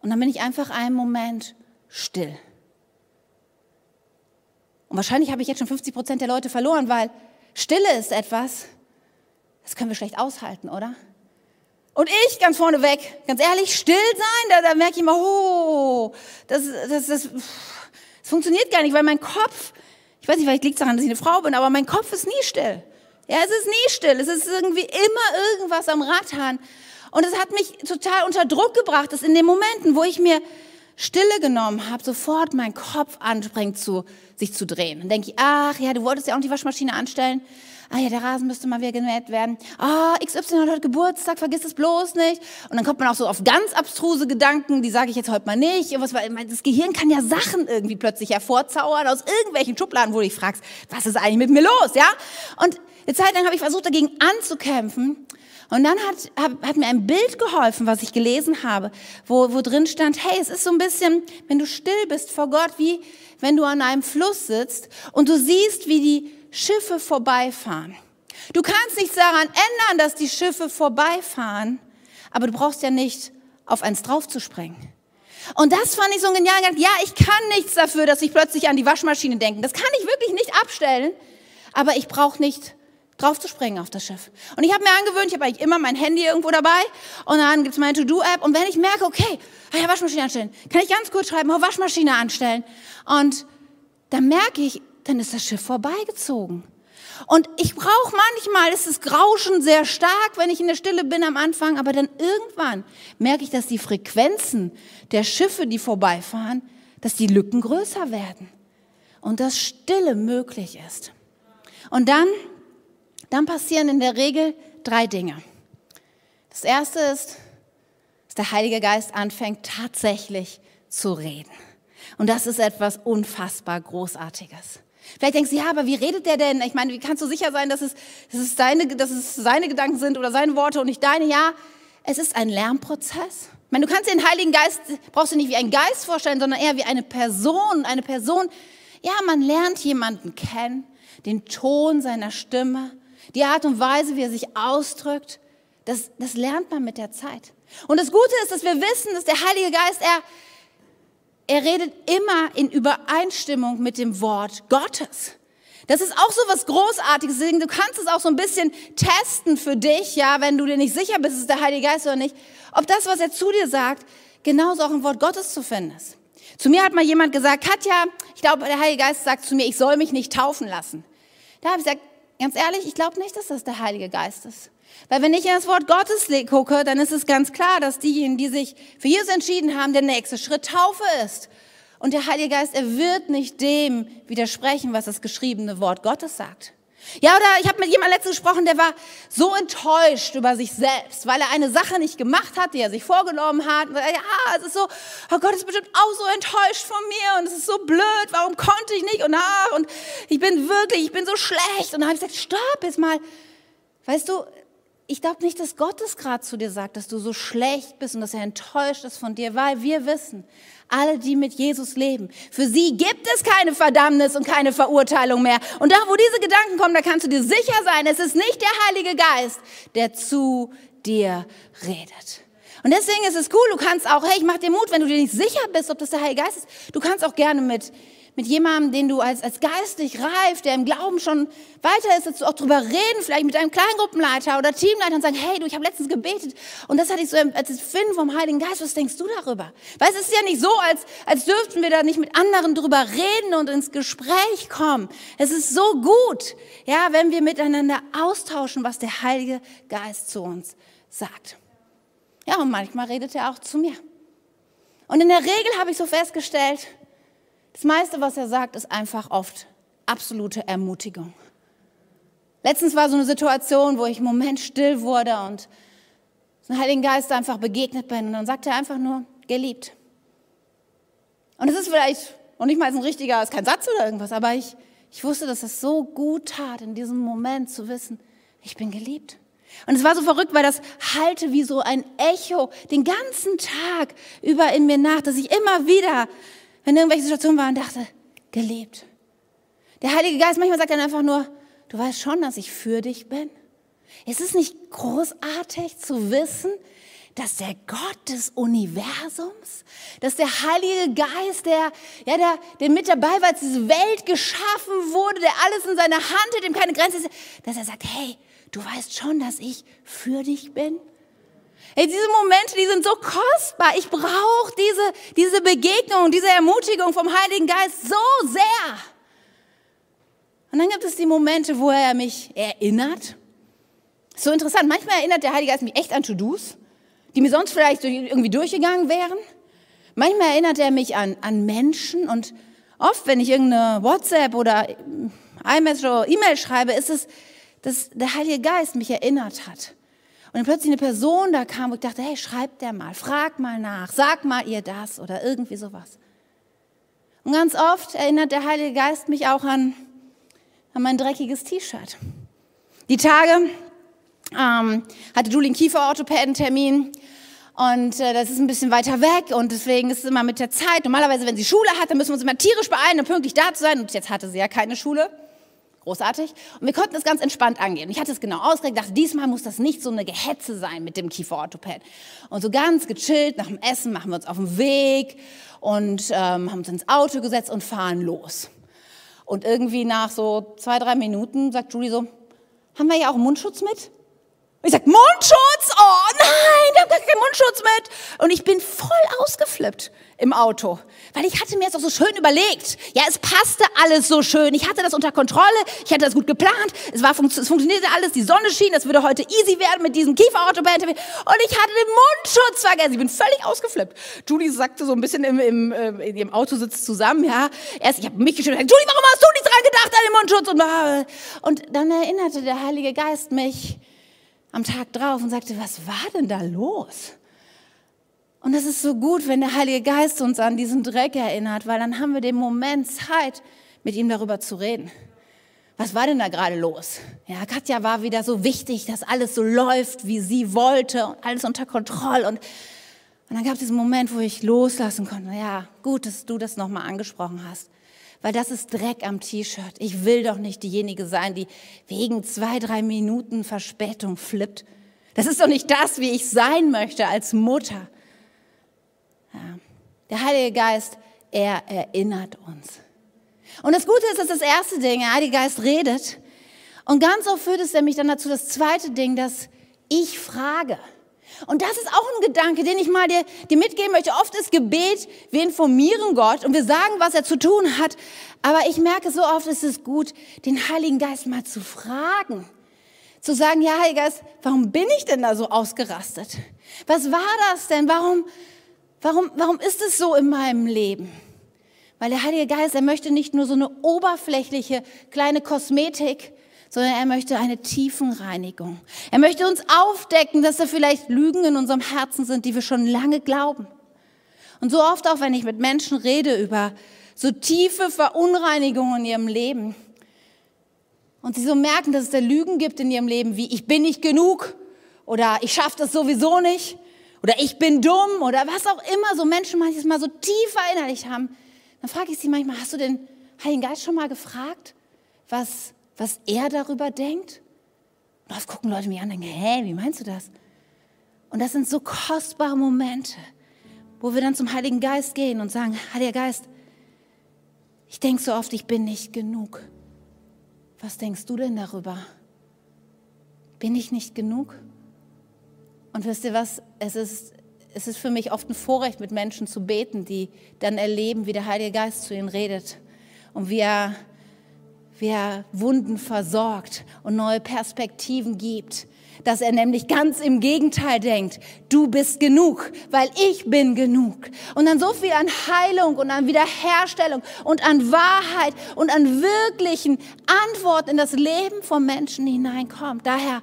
Und dann bin ich einfach einen Moment still. Und wahrscheinlich habe ich jetzt schon 50 Prozent der Leute verloren, weil Stille ist etwas, das können wir schlecht aushalten, oder? Und ich ganz vorne weg, ganz ehrlich, still sein, da, da merke ich immer, oh, das, das, das, das funktioniert gar nicht, weil mein Kopf, ich weiß nicht, vielleicht liegt es daran, dass ich eine Frau bin, aber mein Kopf ist nie still. Ja, es ist nie still. Es ist irgendwie immer irgendwas am Radhahn. Und es hat mich total unter Druck gebracht, dass in den Momenten, wo ich mir Stille genommen habe, sofort mein Kopf anspringt, zu, sich zu drehen. Dann denke ich, ach ja, du wolltest ja auch die Waschmaschine anstellen. Ah ja, der Rasen müsste mal wieder gemäht werden. Ah, XY hat heute Geburtstag, vergiss es bloß nicht. Und dann kommt man auch so auf ganz abstruse Gedanken, die sage ich jetzt heute mal nicht. Und was, weil das Gehirn kann ja Sachen irgendwie plötzlich hervorzaubern aus irgendwelchen Schubladen, wo du dich fragst, was ist eigentlich mit mir los, ja? Und eine Zeit lang habe ich versucht, dagegen anzukämpfen. Und dann hat, hat, hat, mir ein Bild geholfen, was ich gelesen habe, wo, wo drin stand, hey, es ist so ein bisschen, wenn du still bist vor Gott, wie wenn du an einem Fluss sitzt und du siehst, wie die Schiffe vorbeifahren. Du kannst nichts daran ändern, dass die Schiffe vorbeifahren, aber du brauchst ja nicht auf eins draufzuspringen. Und das fand ich so genial. Ja, ich kann nichts dafür, dass ich plötzlich an die Waschmaschine denke. Das kann ich wirklich nicht abstellen, aber ich brauche nicht draufzuspringen auf das Schiff. Und ich habe mir angewöhnt, ich habe eigentlich immer mein Handy irgendwo dabei und dann gibt's meine To-Do-App und wenn ich merke, okay, ah Waschmaschine anstellen, kann ich ganz kurz schreiben, Waschmaschine anstellen. Und dann merke ich, dann ist das Schiff vorbeigezogen. Und ich brauche manchmal, ist das Grauschen sehr stark, wenn ich in der Stille bin am Anfang, aber dann irgendwann merke ich, dass die Frequenzen der Schiffe, die vorbeifahren, dass die Lücken größer werden und dass Stille möglich ist. Und dann dann passieren in der Regel drei Dinge. Das erste ist, dass der Heilige Geist anfängt tatsächlich zu reden. Und das ist etwas unfassbar Großartiges. Vielleicht denkst du, ja, aber wie redet der denn? Ich meine, wie kannst du sicher sein, dass es, dass es, seine, dass es seine Gedanken sind oder seine Worte und nicht deine? Ja, es ist ein Lernprozess. Ich meine, du kannst den Heiligen Geist, brauchst du nicht wie ein Geist vorstellen, sondern eher wie eine Person. Eine Person, ja, man lernt jemanden kennen, den Ton seiner Stimme, die Art und Weise, wie er sich ausdrückt, das, das lernt man mit der Zeit. Und das Gute ist, dass wir wissen, dass der Heilige Geist, er, er redet immer in Übereinstimmung mit dem Wort Gottes. Das ist auch so was Großartiges. Du kannst es auch so ein bisschen testen für dich, ja, wenn du dir nicht sicher bist, ist der Heilige Geist oder nicht, ob das, was er zu dir sagt, genauso auch im Wort Gottes zu finden ist. Zu mir hat mal jemand gesagt, Katja, ich glaube, der Heilige Geist sagt zu mir, ich soll mich nicht taufen lassen. Da habe ich gesagt, Ganz ehrlich, ich glaube nicht, dass das der Heilige Geist ist. Weil wenn ich in das Wort Gottes gucke, dann ist es ganz klar, dass diejenigen, die sich für Jesus entschieden haben, der nächste Schritt Taufe ist. Und der Heilige Geist, er wird nicht dem widersprechen, was das geschriebene Wort Gottes sagt. Ja, oder ich habe mit jemandem letztens gesprochen, der war so enttäuscht über sich selbst, weil er eine Sache nicht gemacht hat, die er sich vorgenommen hat. ja, es ist so, oh Gott ist bestimmt auch so enttäuscht von mir und es ist so blöd, warum konnte ich nicht und ah, und ich bin wirklich, ich bin so schlecht. Und dann habe ich gesagt, stopp jetzt mal. Weißt du, ich glaube nicht, dass Gott es gerade zu dir sagt, dass du so schlecht bist und dass er enttäuscht ist von dir, weil wir wissen, alle, die mit Jesus leben, für sie gibt es keine Verdammnis und keine Verurteilung mehr. Und da, wo diese Gedanken kommen, da kannst du dir sicher sein, es ist nicht der Heilige Geist, der zu dir redet. Und deswegen ist es cool, du kannst auch, hey, ich mach dir Mut, wenn du dir nicht sicher bist, ob das der Heilige Geist ist, du kannst auch gerne mit mit jemandem, den du als, als geistlich reif, der im Glauben schon weiter ist, dass du auch drüber reden, vielleicht mit einem Kleingruppenleiter oder Teamleiter und sagen, hey, du, ich habe letztens gebetet und das hatte ich so als Finden vom Heiligen Geist. Was denkst du darüber? Weil es ist ja nicht so, als, als dürften wir da nicht mit anderen drüber reden und ins Gespräch kommen. Es ist so gut, ja, wenn wir miteinander austauschen, was der Heilige Geist zu uns sagt. Ja, und manchmal redet er auch zu mir. Und in der Regel habe ich so festgestellt, das meiste, was er sagt, ist einfach oft absolute Ermutigung. Letztens war so eine Situation, wo ich im Moment still wurde und dem Heiligen Geist einfach begegnet bin. Und dann sagt er einfach nur, geliebt. Und es ist vielleicht, und nicht mal ein richtiger, ist kein Satz oder irgendwas, aber ich, ich wusste, dass es so gut tat, in diesem Moment zu wissen, ich bin geliebt. Und es war so verrückt, weil das halte wie so ein Echo den ganzen Tag über in mir nach, dass ich immer wieder, wenn irgendwelche Situationen waren, dachte, geliebt. Der Heilige Geist manchmal sagt dann einfach nur, du weißt schon, dass ich für dich bin. Ist es nicht großartig zu wissen, dass der Gott des Universums, dass der Heilige Geist, der, ja, der, der mit dabei war, als diese Welt geschaffen wurde, der alles in seiner Hand hat, dem keine Grenze ist, dass er sagt, hey, du weißt schon, dass ich für dich bin? Hey, diese Momente, die sind so kostbar. Ich brauche diese, diese Begegnung, diese Ermutigung vom Heiligen Geist so sehr. Und dann gibt es die Momente, wo er mich erinnert. So interessant. Manchmal erinnert der Heilige Geist mich echt an To-Dos, die mir sonst vielleicht irgendwie durchgegangen wären. Manchmal erinnert er mich an, an Menschen und oft, wenn ich irgendeine WhatsApp oder iMessage oder E-Mail schreibe, ist es, dass der Heilige Geist mich erinnert hat. Und dann plötzlich eine Person da kam, wo ich dachte, hey, schreib der mal, frag mal nach, sag mal ihr das oder irgendwie sowas. Und ganz oft erinnert der Heilige Geist mich auch an, an mein dreckiges T-Shirt. Die Tage ähm, hatte Julie einen Kieferorthopädentermin und äh, das ist ein bisschen weiter weg und deswegen ist es immer mit der Zeit. Normalerweise, wenn sie Schule hat, dann müssen wir uns immer tierisch beeilen, um pünktlich da zu sein. Und jetzt hatte sie ja keine Schule. Großartig. Und wir konnten es ganz entspannt angehen. Ich hatte es genau ausgerechnet, dachte, diesmal muss das nicht so eine Gehetze sein mit dem Kieferorthopäden. Und so ganz gechillt nach dem Essen machen wir uns auf den Weg und ähm, haben uns ins Auto gesetzt und fahren los. Und irgendwie nach so zwei, drei Minuten sagt Julie so, haben wir ja auch Mundschutz mit? ich sag, Mundschutz? Oh nein, wir haben gar keinen Mundschutz mit. Und ich bin voll ausgeflippt im Auto, weil ich hatte mir jetzt auch so schön überlegt. Ja, es passte alles so schön. Ich hatte das unter Kontrolle, ich hatte das gut geplant, es, war, es funktionierte alles, die Sonne schien, es würde heute easy werden mit diesem Kieferautoband. Und ich hatte den Mundschutz vergessen. Ich bin völlig ausgeflippt. Julie sagte so ein bisschen im, im, äh, in ihrem Autositz zusammen, ja. Erst, ich habe mich geschüttelt, Julie, warum hast du nicht dran gedacht an den Mundschutz? Und, und dann erinnerte der Heilige Geist mich, am Tag drauf und sagte, was war denn da los? Und das ist so gut, wenn der Heilige Geist uns an diesen Dreck erinnert, weil dann haben wir den Moment Zeit, mit ihm darüber zu reden. Was war denn da gerade los? Ja, Katja war wieder so wichtig, dass alles so läuft, wie sie wollte und alles unter Kontrolle. Und, und dann gab es diesen Moment, wo ich loslassen konnte. Ja, gut, dass du das nochmal angesprochen hast weil das ist Dreck am T-Shirt. Ich will doch nicht diejenige sein, die wegen zwei, drei Minuten Verspätung flippt. Das ist doch nicht das, wie ich sein möchte als Mutter. Ja. Der Heilige Geist, er erinnert uns. Und das Gute ist, dass das erste Ding, der Heilige Geist redet. Und ganz oft führt es nämlich dann dazu, das zweite Ding, dass ich frage. Und das ist auch ein Gedanke, den ich mal dir, dir mitgeben möchte. Oft ist Gebet, wir informieren Gott und wir sagen, was er zu tun hat. Aber ich merke, so oft ist es gut, den Heiligen Geist mal zu fragen. Zu sagen, ja, Heiliger Geist, warum bin ich denn da so ausgerastet? Was war das denn? Warum, warum, warum ist es so in meinem Leben? Weil der Heilige Geist, er möchte nicht nur so eine oberflächliche kleine Kosmetik, sondern er möchte eine Tiefenreinigung. Er möchte uns aufdecken, dass da vielleicht Lügen in unserem Herzen sind, die wir schon lange glauben. Und so oft auch, wenn ich mit Menschen rede über so tiefe Verunreinigungen in ihrem Leben und sie so merken, dass es da Lügen gibt in ihrem Leben, wie ich bin nicht genug oder ich schaffe das sowieso nicht oder ich bin dumm oder was auch immer so Menschen manches Mal so tief verinnerlicht haben, dann frage ich sie manchmal, hast du den Heiligen Geist schon mal gefragt, was was er darüber denkt? Und oft gucken Leute mich an und denken, hä, wie meinst du das? Und das sind so kostbare Momente, wo wir dann zum Heiligen Geist gehen und sagen, Heiliger Geist, ich denke so oft, ich bin nicht genug. Was denkst du denn darüber? Bin ich nicht genug? Und wisst ihr was? Es ist, es ist für mich oft ein Vorrecht, mit Menschen zu beten, die dann erleben, wie der Heilige Geist zu ihnen redet und wie er wie er Wunden versorgt und neue Perspektiven gibt. Dass er nämlich ganz im Gegenteil denkt, du bist genug, weil ich bin genug. Und dann so viel an Heilung und an Wiederherstellung und an Wahrheit und an wirklichen Antworten in das Leben von Menschen hineinkommt. Daher,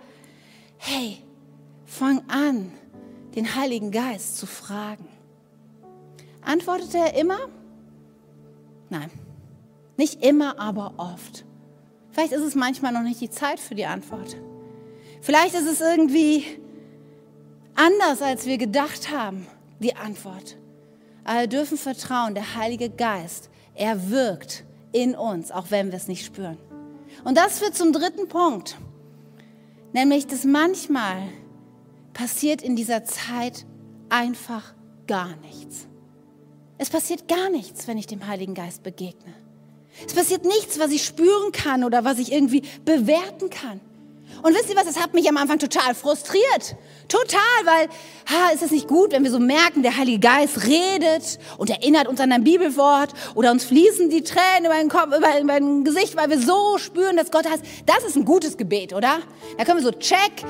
hey, fang an, den Heiligen Geist zu fragen. Antwortet er immer? Nein, nicht immer, aber oft. Vielleicht ist es manchmal noch nicht die Zeit für die Antwort. Vielleicht ist es irgendwie anders, als wir gedacht haben, die Antwort. Aber wir dürfen vertrauen, der Heilige Geist, er wirkt in uns, auch wenn wir es nicht spüren. Und das führt zum dritten Punkt, nämlich, dass manchmal passiert in dieser Zeit einfach gar nichts. Es passiert gar nichts, wenn ich dem Heiligen Geist begegne. Es passiert nichts, was ich spüren kann oder was ich irgendwie bewerten kann. Und wisst ihr was, das hat mich am Anfang total frustriert. Total, weil, ha, ist es nicht gut, wenn wir so merken, der Heilige Geist redet und erinnert uns an ein Bibelwort oder uns fließen die Tränen über den Kopf, über, über den Gesicht, weil wir so spüren, dass Gott heißt. Das ist ein gutes Gebet, oder? Da können wir so check,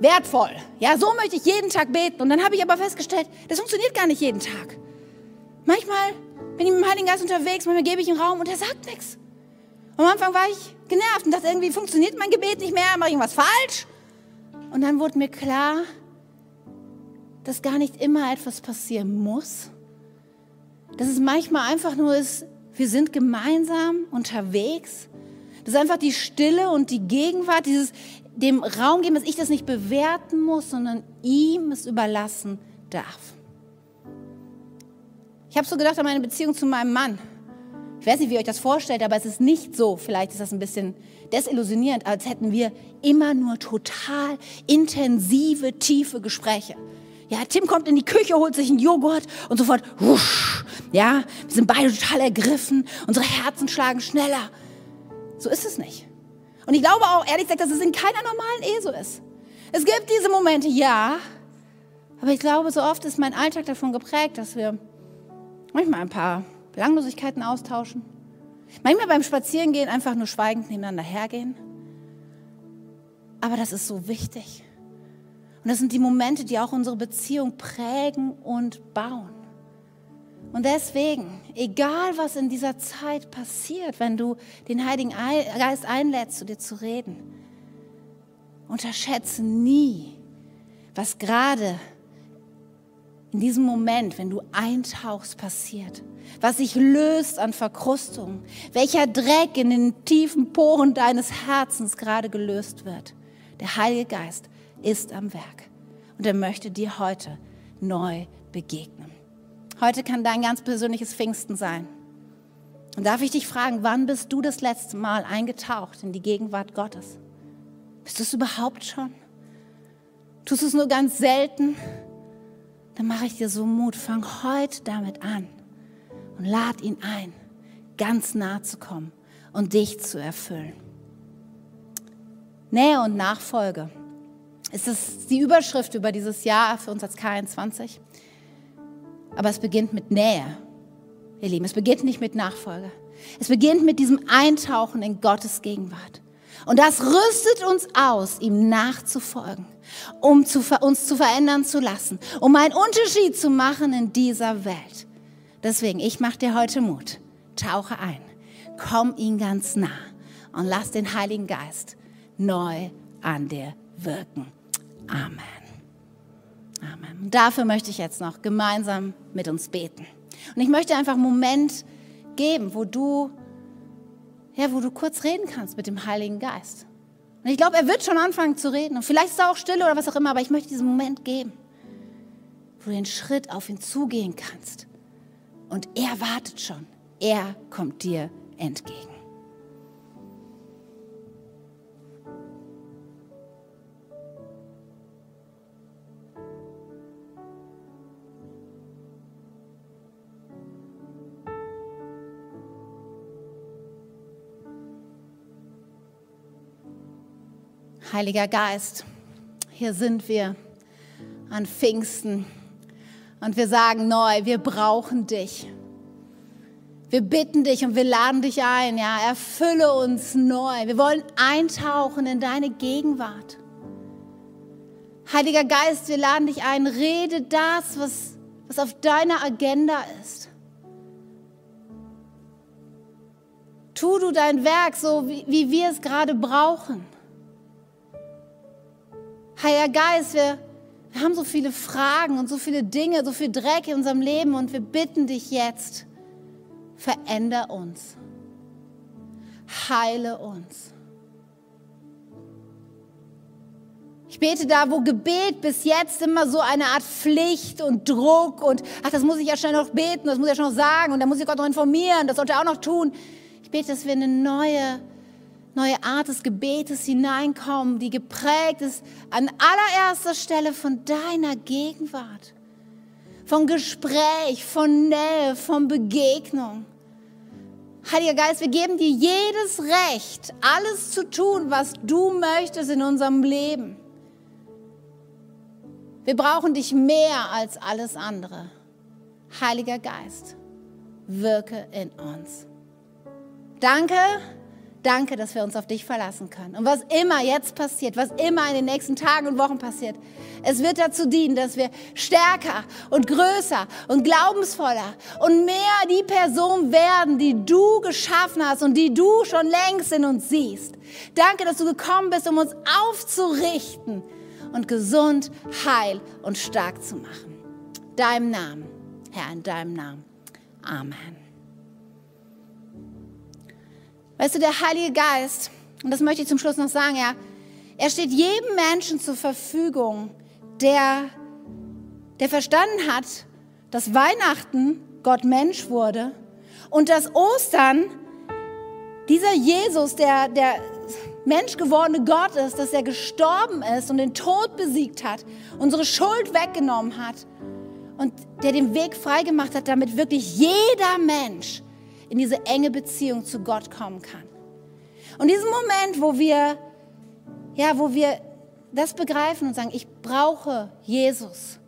wertvoll. Ja, so möchte ich jeden Tag beten. Und dann habe ich aber festgestellt, das funktioniert gar nicht jeden Tag. Manchmal bin ich mit dem Heiligen Geist unterwegs, manchmal gebe ich einen Raum und er sagt nichts. Am Anfang war ich genervt und dachte, irgendwie funktioniert mein Gebet nicht mehr, mache ich irgendwas falsch. Und dann wurde mir klar, dass gar nicht immer etwas passieren muss. Dass es manchmal einfach nur ist, wir sind gemeinsam unterwegs. Das ist einfach die Stille und die Gegenwart, dieses dem Raum geben, dass ich das nicht bewerten muss, sondern ihm es überlassen darf. Ich habe so gedacht an meine Beziehung zu meinem Mann. Ich weiß nicht, wie ihr euch das vorstellt, aber es ist nicht so, vielleicht ist das ein bisschen desillusionierend, als hätten wir immer nur total intensive, tiefe Gespräche. Ja, Tim kommt in die Küche, holt sich einen Joghurt und sofort, wusch, ja, wir sind beide total ergriffen, unsere Herzen schlagen schneller. So ist es nicht. Und ich glaube auch, ehrlich gesagt, dass es in keiner normalen Ehe so ist. Es gibt diese Momente, ja, aber ich glaube, so oft ist mein Alltag davon geprägt, dass wir manchmal ein paar Belanglosigkeiten austauschen, manchmal beim Spazierengehen einfach nur schweigend nebeneinander hergehen. Aber das ist so wichtig. Und das sind die Momente, die auch unsere Beziehung prägen und bauen. Und deswegen, egal was in dieser Zeit passiert, wenn du den Heiligen Geist einlädst, zu dir zu reden, unterschätze nie, was gerade in diesem Moment, wenn du eintauchst, passiert. Was sich löst an Verkrustung. Welcher Dreck in den tiefen Poren deines Herzens gerade gelöst wird. Der Heilige Geist ist am Werk. Und er möchte dir heute neu begegnen. Heute kann dein ganz persönliches Pfingsten sein. Und darf ich dich fragen, wann bist du das letzte Mal eingetaucht in die Gegenwart Gottes? Bist du es überhaupt schon? Tust du es nur ganz selten? dann mache ich dir so Mut. Fang heute damit an und lad ihn ein, ganz nah zu kommen und dich zu erfüllen. Nähe und Nachfolge. Es ist die Überschrift über dieses Jahr für uns als K21. Aber es beginnt mit Nähe, ihr Lieben. Es beginnt nicht mit Nachfolge. Es beginnt mit diesem Eintauchen in Gottes Gegenwart. Und das rüstet uns aus, ihm nachzufolgen um zu, uns zu verändern zu lassen, um einen Unterschied zu machen in dieser Welt. Deswegen, ich mache dir heute Mut. Tauche ein, komm ihn ganz nah und lass den Heiligen Geist neu an dir wirken. Amen. Amen. Und dafür möchte ich jetzt noch gemeinsam mit uns beten. Und ich möchte einfach einen Moment geben, wo du, ja, wo du kurz reden kannst mit dem Heiligen Geist. Und ich glaube, er wird schon anfangen zu reden. Und vielleicht ist er auch still oder was auch immer, aber ich möchte diesen Moment geben, wo du den Schritt auf ihn zugehen kannst. Und er wartet schon. Er kommt dir entgegen. Heiliger Geist, hier sind wir an Pfingsten und wir sagen neu, wir brauchen dich. Wir bitten dich und wir laden dich ein, ja, erfülle uns neu. Wir wollen eintauchen in deine Gegenwart. Heiliger Geist, wir laden dich ein, rede das, was, was auf deiner Agenda ist. Tu du dein Werk so, wie, wie wir es gerade brauchen. Heiliger Geist, wir Wir haben so viele Fragen und so viele Dinge, so viel Dreck in unserem Leben und wir bitten dich jetzt, veränder uns. Heile uns. Ich bete da, wo Gebet bis jetzt immer so eine Art Pflicht und Druck und, ach, das muss ich ja schnell noch beten, das muss ich ja schon noch sagen und da muss ich Gott noch informieren, das sollte er auch noch tun. Ich bete, dass wir eine neue, neue Art des Gebetes hineinkommen, die geprägt ist an allererster Stelle von deiner Gegenwart, von Gespräch, von Nähe, von Begegnung. Heiliger Geist, wir geben dir jedes Recht, alles zu tun, was du möchtest in unserem Leben. Wir brauchen dich mehr als alles andere. Heiliger Geist, wirke in uns. Danke, danke, dass wir uns auf dich verlassen können. Und was immer jetzt passiert, was immer in den nächsten Tagen und Wochen passiert, es wird dazu dienen, dass wir stärker und größer und glaubensvoller und mehr die Person werden, die du geschaffen hast und die du schon längst in uns siehst. Danke, dass du gekommen bist, um uns aufzurichten und gesund, heil und stark zu machen. Deinem Namen, Herr, in deinem Namen. Amen. Weißt du, der Heilige Geist, und das möchte ich zum Schluss noch sagen, ja, er steht jedem Menschen zur Verfügung, der, der verstanden hat, dass Weihnachten Gott Mensch wurde und dass Ostern dieser Jesus, der, der Mensch gewordene Gott ist, dass er gestorben ist und den Tod besiegt hat, unsere Schuld weggenommen hat und der den Weg freigemacht hat, damit wirklich jeder Mensch in diese enge Beziehung zu Gott kommen kann. Und diesen Moment, wo wir, ja, wo wir das begreifen und sagen, ich brauche Jesus.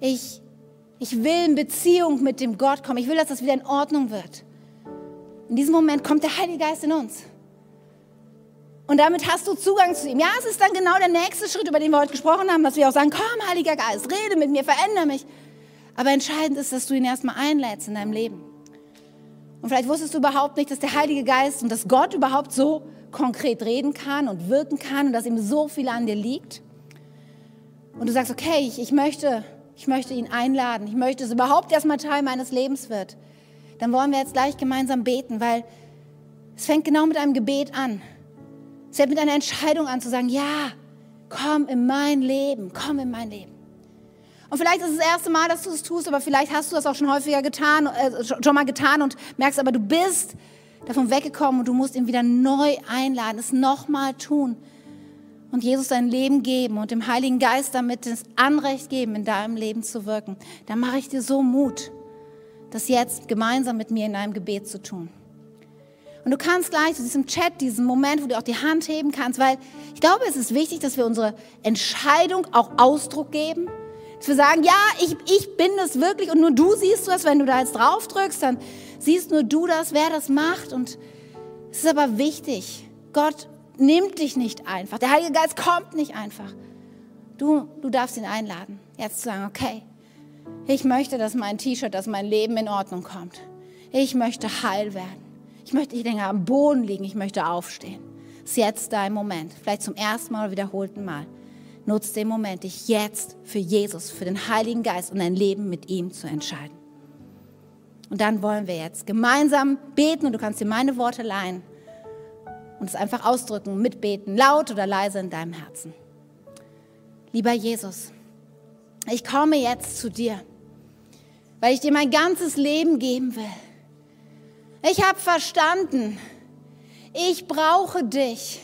Ich, ich will in Beziehung mit dem Gott kommen. Ich will, dass das wieder in Ordnung wird. In diesem Moment kommt der Heilige Geist in uns. Und damit hast du Zugang zu ihm. Ja, es ist dann genau der nächste Schritt, über den wir heute gesprochen haben, dass wir auch sagen, komm, Heiliger Geist, rede mit mir, verändere mich. Aber entscheidend ist, dass du ihn erstmal einlädst in deinem Leben. Und vielleicht wusstest du überhaupt nicht, dass der Heilige Geist und dass Gott überhaupt so konkret reden kann und wirken kann und dass ihm so viel an dir liegt. Und du sagst, okay, ich, ich, möchte, ich möchte ihn einladen. Ich möchte, dass es überhaupt erstmal Teil meines Lebens wird. Dann wollen wir jetzt gleich gemeinsam beten, weil es fängt genau mit einem Gebet an. Es fängt mit einer Entscheidung an zu sagen, ja, komm in mein Leben, komm in mein Leben. Und vielleicht ist es das erste Mal, dass du es tust, aber vielleicht hast du das auch schon häufiger getan, äh, schon mal getan und merkst aber, du bist davon weggekommen und du musst ihn wieder neu einladen, es nochmal tun und Jesus dein Leben geben und dem Heiligen Geist damit das Anrecht geben, in deinem Leben zu wirken. Dann mache ich dir so Mut, das jetzt gemeinsam mit mir in einem Gebet zu tun. Und du kannst gleich zu diesem Chat, diesen Moment, wo du auch die Hand heben kannst, weil ich glaube, es ist wichtig, dass wir unsere Entscheidung auch Ausdruck geben dass wir sagen, ja, ich, ich bin das wirklich und nur du siehst das, wenn du da jetzt drauf drückst, dann siehst nur du das, wer das macht. Und es ist aber wichtig, Gott nimmt dich nicht einfach. Der Heilige Geist kommt nicht einfach. Du, du darfst ihn einladen, jetzt zu sagen, okay, ich möchte, dass mein T-Shirt, dass mein Leben in Ordnung kommt. Ich möchte heil werden. Ich möchte nicht länger am Boden liegen, ich möchte aufstehen. Das ist jetzt dein Moment, vielleicht zum ersten Mal oder wiederholten Mal. Nutz den Moment, dich jetzt für Jesus, für den Heiligen Geist und dein Leben mit ihm zu entscheiden. Und dann wollen wir jetzt gemeinsam beten und du kannst dir meine Worte leihen und es einfach ausdrücken, mitbeten, laut oder leise in deinem Herzen. Lieber Jesus, ich komme jetzt zu dir, weil ich dir mein ganzes Leben geben will. Ich habe verstanden, ich brauche dich.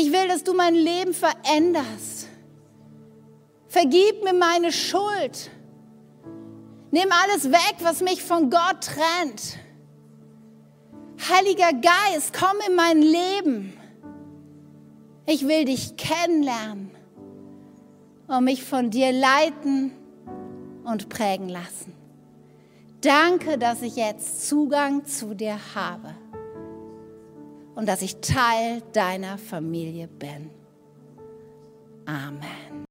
Ich will, dass du mein Leben veränderst. Vergib mir meine Schuld. Nimm alles weg, was mich von Gott trennt. Heiliger Geist, komm in mein Leben. Ich will dich kennenlernen und mich von dir leiten und prägen lassen. Danke, dass ich jetzt Zugang zu dir habe und dass ich Teil deiner Familie bin. Amen.